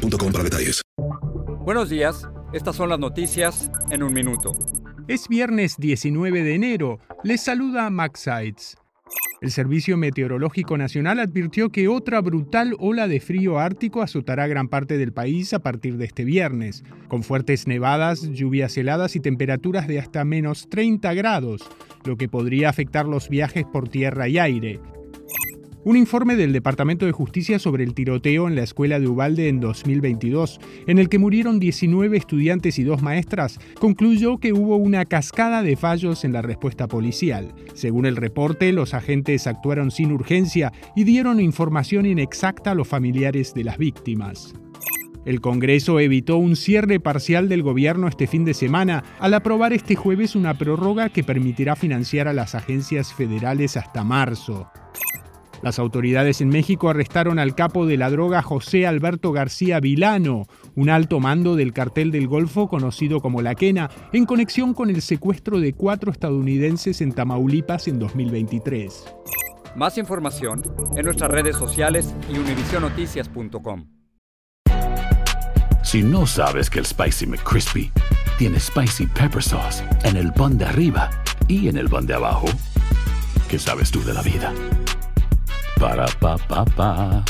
para detalles. Buenos días, estas son las noticias en un minuto. Es viernes 19 de enero. Les saluda Max Sides. El Servicio Meteorológico Nacional advirtió que otra brutal ola de frío ártico azotará gran parte del país a partir de este viernes, con fuertes nevadas, lluvias heladas y temperaturas de hasta menos 30 grados, lo que podría afectar los viajes por tierra y aire. Un informe del Departamento de Justicia sobre el tiroteo en la escuela de Ubalde en 2022, en el que murieron 19 estudiantes y dos maestras, concluyó que hubo una cascada de fallos en la respuesta policial. Según el reporte, los agentes actuaron sin urgencia y dieron información inexacta a los familiares de las víctimas. El Congreso evitó un cierre parcial del gobierno este fin de semana al aprobar este jueves una prórroga que permitirá financiar a las agencias federales hasta marzo. Las autoridades en México arrestaron al capo de la droga José Alberto García Vilano, un alto mando del cartel del Golfo conocido como La Quena, en conexión con el secuestro de cuatro estadounidenses en Tamaulipas en 2023. Más información en nuestras redes sociales y univisionoticias.com. Si no sabes que el Spicy McCrispy tiene Spicy Pepper Sauce en el pan de arriba y en el pan de abajo, ¿qué sabes tú de la vida? Ba-da-ba-ba-ba